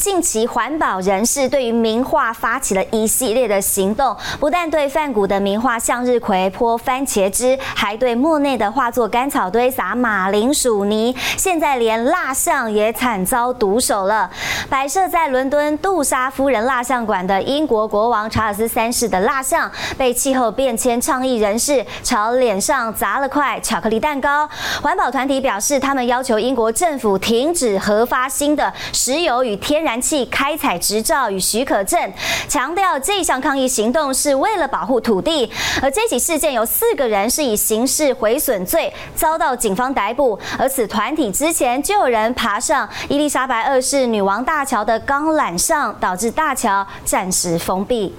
近期，环保人士对于名画发起了一系列的行动，不但对梵谷的名画《向日葵》泼番茄汁，还对莫内的画作《干草堆》撒马铃薯泥，现在连蜡像也惨遭毒手了。摆设在伦敦杜莎夫人蜡像馆的英国国王查尔斯三世的蜡像，被气候变迁倡议人士朝脸上砸了块巧克力蛋糕。环保团体表示，他们要求英国政府停止核发新的石油与天然。燃气开采执照与许可证，强调这项抗议行动是为了保护土地。而这起事件有四个人是以刑事毁损罪遭到警方逮捕，而此团体之前就有人爬上伊丽莎白二世女王大桥的钢缆上，导致大桥暂时封闭。